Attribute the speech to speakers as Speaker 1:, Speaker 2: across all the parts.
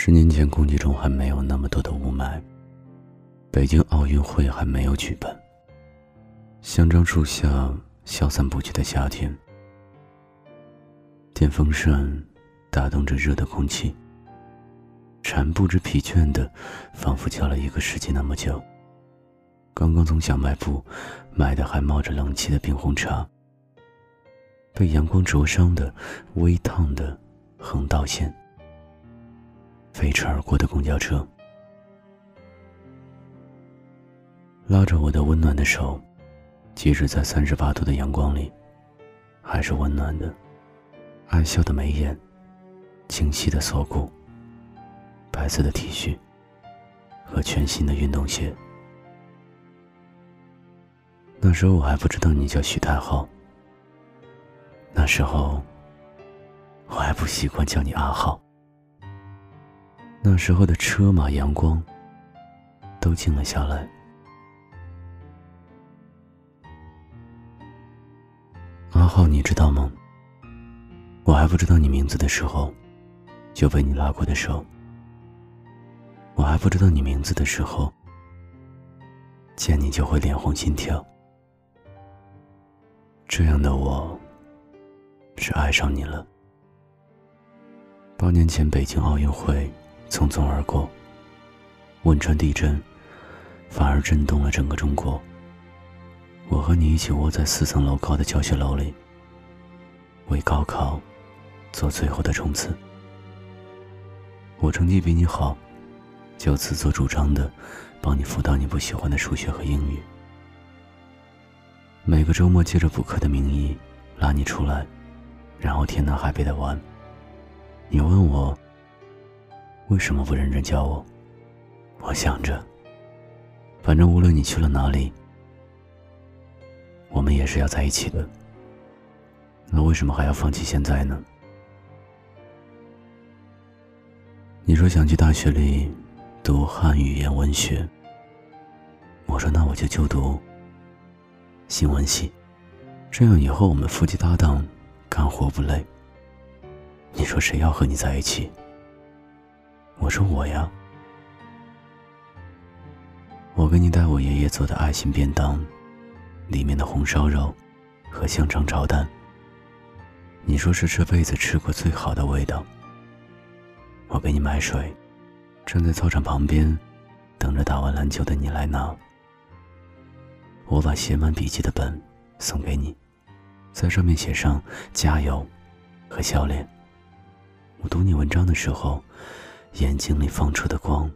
Speaker 1: 十年前，空气中还没有那么多的雾霾，北京奥运会还没有举办。香樟树下消散不去的夏天，电风扇打动着热的空气，蝉不知疲倦的，仿佛叫了一个世纪那么久。刚刚从小卖部买的还冒着冷气的冰红茶，被阳光灼伤的微烫的横道线。飞驰而过的公交车，拉着我的温暖的手，即使在三十八度的阳光里，还是温暖的。爱笑的眉眼，清晰的锁骨，白色的 T 恤和全新的运动鞋。那时候我还不知道你叫许太浩，那时候我还不习惯叫你阿浩。那时候的车马阳光都静了下来。阿浩，你知道吗？我还不知道你名字的时候，就被你拉过的手。我还不知道你名字的时候，见你就会脸红心跳。这样的我，是爱上你了。八年前北京奥运会。匆匆而过，汶川地震反而震动了整个中国。我和你一起窝在四层楼高的教学楼里，为高考做最后的冲刺。我成绩比你好，就自作主张的帮你辅导你不喜欢的数学和英语。每个周末借着补课的名义拉你出来，然后天南海北的玩。你问我。为什么不认真教我？我想着，反正无论你去了哪里，我们也是要在一起的。那为什么还要放弃现在呢？你说想去大学里读汉语言文学，我说那我就就读新闻系，这样以后我们夫妻搭档，干活不累。你说谁要和你在一起？我说我呀，我给你带我爷爷做的爱心便当，里面的红烧肉和香肠炒蛋。你说是这辈子吃过最好的味道。我给你买水，站在操场旁边，等着打完篮球的你来拿。我把写满笔记的本送给你，在上面写上加油和笑脸。我读你文章的时候。眼睛里放出的光，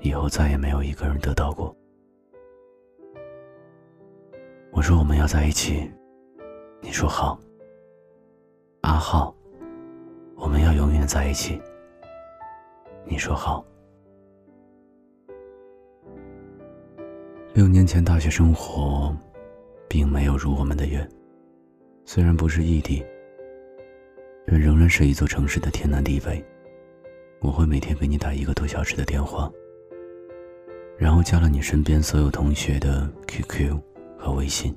Speaker 1: 以后再也没有一个人得到过。我说我们要在一起，你说好。阿浩，我们要永远在一起，你说好。六年前大学生活，并没有如我们的愿，虽然不是异地，但仍然是一座城市的天南地北。我会每天给你打一个多小时的电话，然后加了你身边所有同学的 QQ 和微信。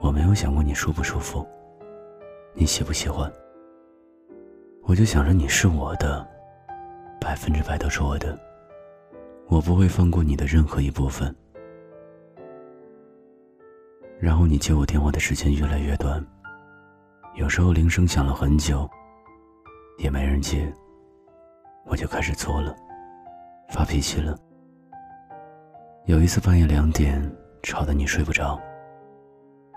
Speaker 1: 我没有想过你舒不舒服，你喜不喜欢。我就想着你是我的，百分之百都是我的，我不会放过你的任何一部分。然后你接我电话的时间越来越短，有时候铃声响了很久，也没人接。我就开始作了，发脾气了。有一次半夜两点，吵得你睡不着。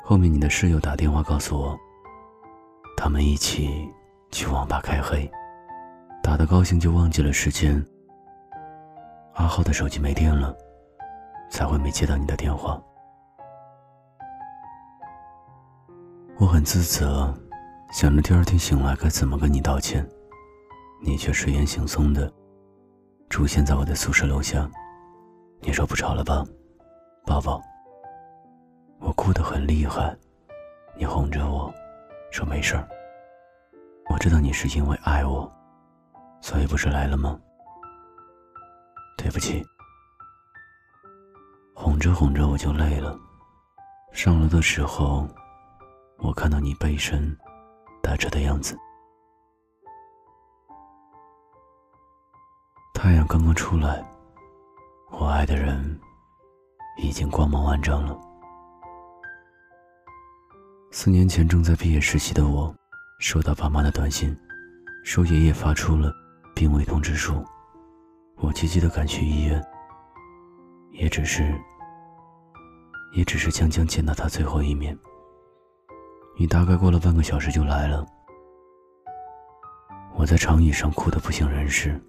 Speaker 1: 后面你的室友打电话告诉我，他们一起去网吧开黑，打得高兴就忘记了时间。阿浩的手机没电了，才会没接到你的电话。我很自责，想着第二天醒来该怎么跟你道歉。你却睡眼惺忪的出现在我的宿舍楼下，你说不吵了吧，抱抱。我哭得很厉害，你哄着我说没事儿。我知道你是因为爱我，所以不是来了吗？对不起。哄着哄着我就累了，上楼的时候，我看到你背身打车的样子。太阳刚刚出来，我爱的人已经光芒万丈了。四年前正在毕业实习的我，收到爸妈的短信，说爷爷发出了病危通知书。我急急的赶去医院，也只是，也只是将将见到他最后一面。你大概过了半个小时就来了。我在长椅上哭得不省人事，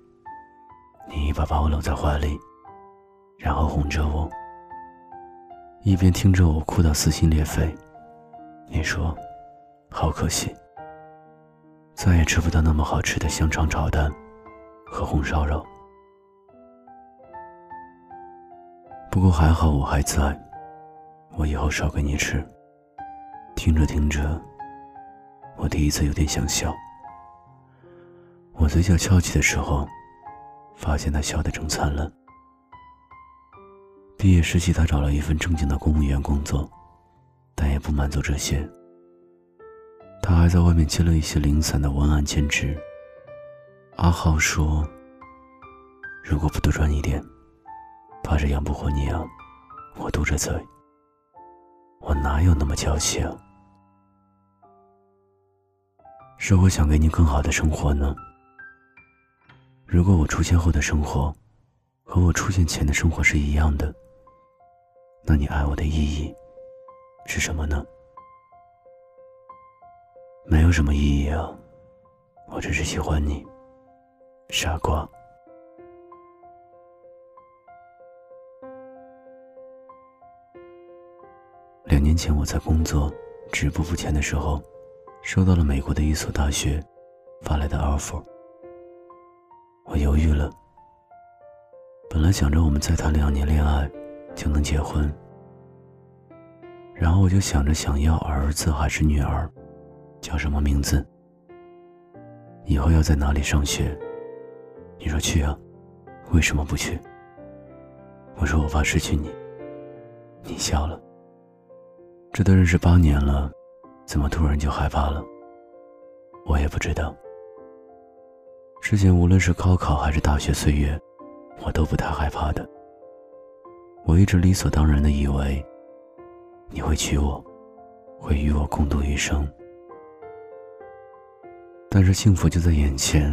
Speaker 1: 你一把把我搂在怀里，然后哄着我，一边听着我哭到撕心裂肺。你说：“好可惜，再也吃不到那么好吃的香肠炒蛋和红烧肉。”不过还好我还在，我以后少给你吃。听着听着，我第一次有点想笑。我嘴角翘起的时候，发现他笑得正灿烂。毕业时期，他找了一份正经的公务员工作，但也不满足这些。他还在外面接了一些零散的文案兼职。阿浩说：“如果不多赚一点，怕是养不活你啊。”我嘟着嘴：“我哪有那么娇气啊？是我想给你更好的生活呢。”如果我出现后的生活，和我出现前的生活是一样的，那你爱我的意义是什么呢？没有什么意义啊，我只是喜欢你，傻瓜。两年前我在工作止步不前的时候，收到了美国的一所大学发来的 offer。我犹豫了。本来想着我们再谈两年恋爱就能结婚，然后我就想着想要儿子还是女儿，叫什么名字，以后要在哪里上学。你说去啊？为什么不去？我说我怕失去你。你笑了。这都认识八年了，怎么突然就害怕了？我也不知道。之前无论是高考还是大学岁月，我都不太害怕的。我一直理所当然的以为，你会娶我，会与我共度余生。但是幸福就在眼前，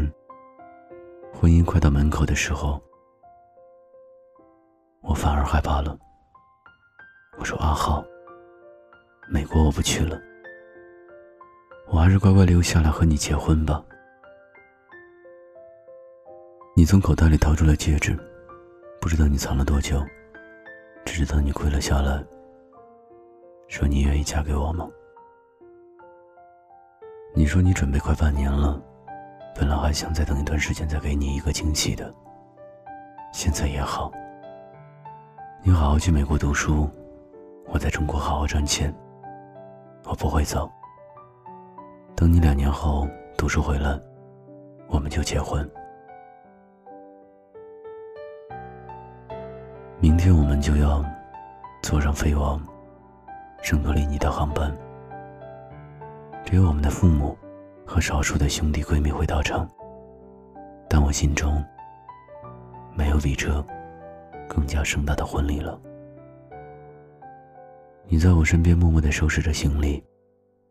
Speaker 1: 婚姻快到门口的时候，我反而害怕了。我说阿浩，美国我不去了，我还是乖乖留下来和你结婚吧。你从口袋里掏出了戒指，不知道你藏了多久，只知道你跪了下来，说你愿意嫁给我吗？你说你准备快半年了，本来还想再等一段时间再给你一个惊喜的。现在也好，你好好去美国读书，我在中国好好赚钱，我不会走。等你两年后读书回来，我们就结婚。明天我们就要坐上飞往圣托里尼的航班，只有我们的父母和少数的兄弟闺蜜会到场，但我心中没有比这更加盛大的婚礼了。你在我身边默默的收拾着行李，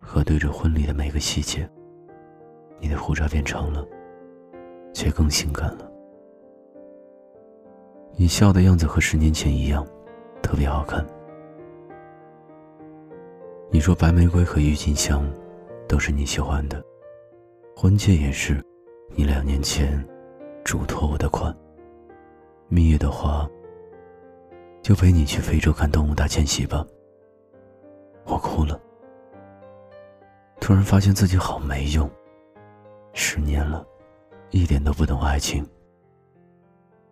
Speaker 1: 核对着婚礼的每个细节。你的胡渣变长了，却更性感了。你笑的样子和十年前一样，特别好看。你说白玫瑰和郁金香都是你喜欢的，婚戒也是你两年前嘱托我的款。蜜月的话，就陪你去非洲看动物大迁徙吧。我哭了，突然发现自己好没用，十年了，一点都不懂爱情。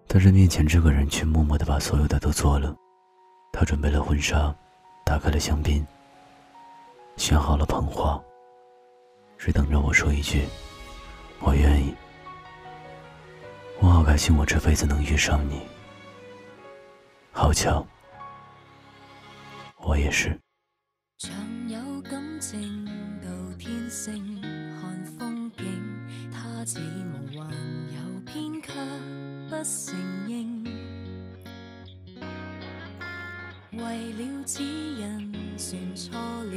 Speaker 1: 但是面前这个人却默默的把所有的都做了，他准备了婚纱，打开了香槟，选好了捧花，只等着我说一句：“我愿意。”我好开心，我这辈子能遇上你。好巧，我也是。
Speaker 2: 不承认，为了此人算错了，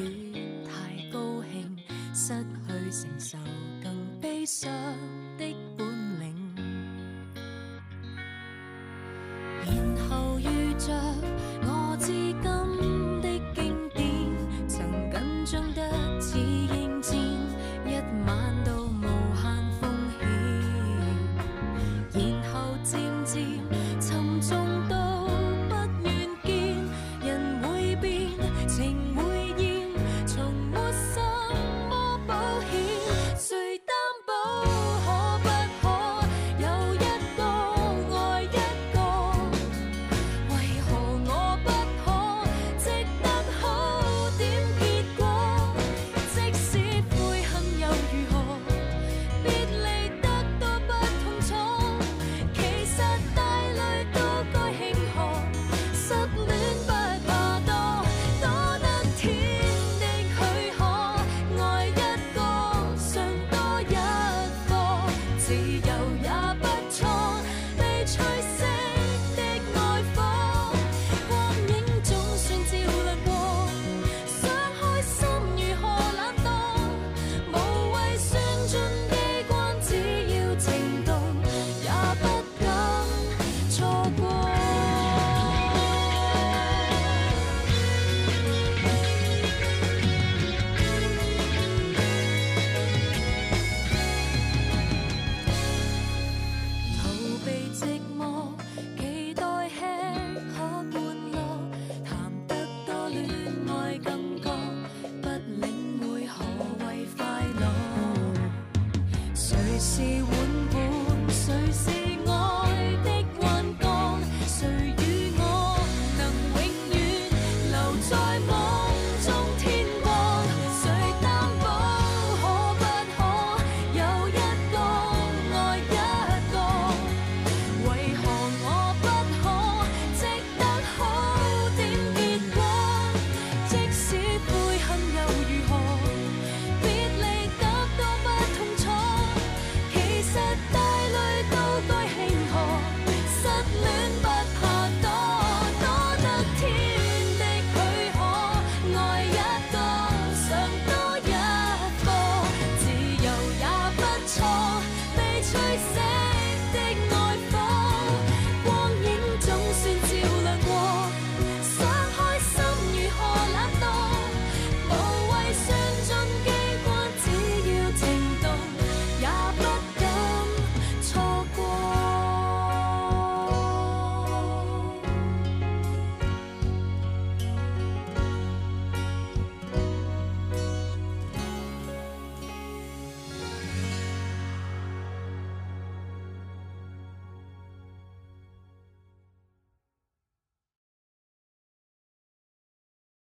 Speaker 2: 太高兴，失去承受更悲伤。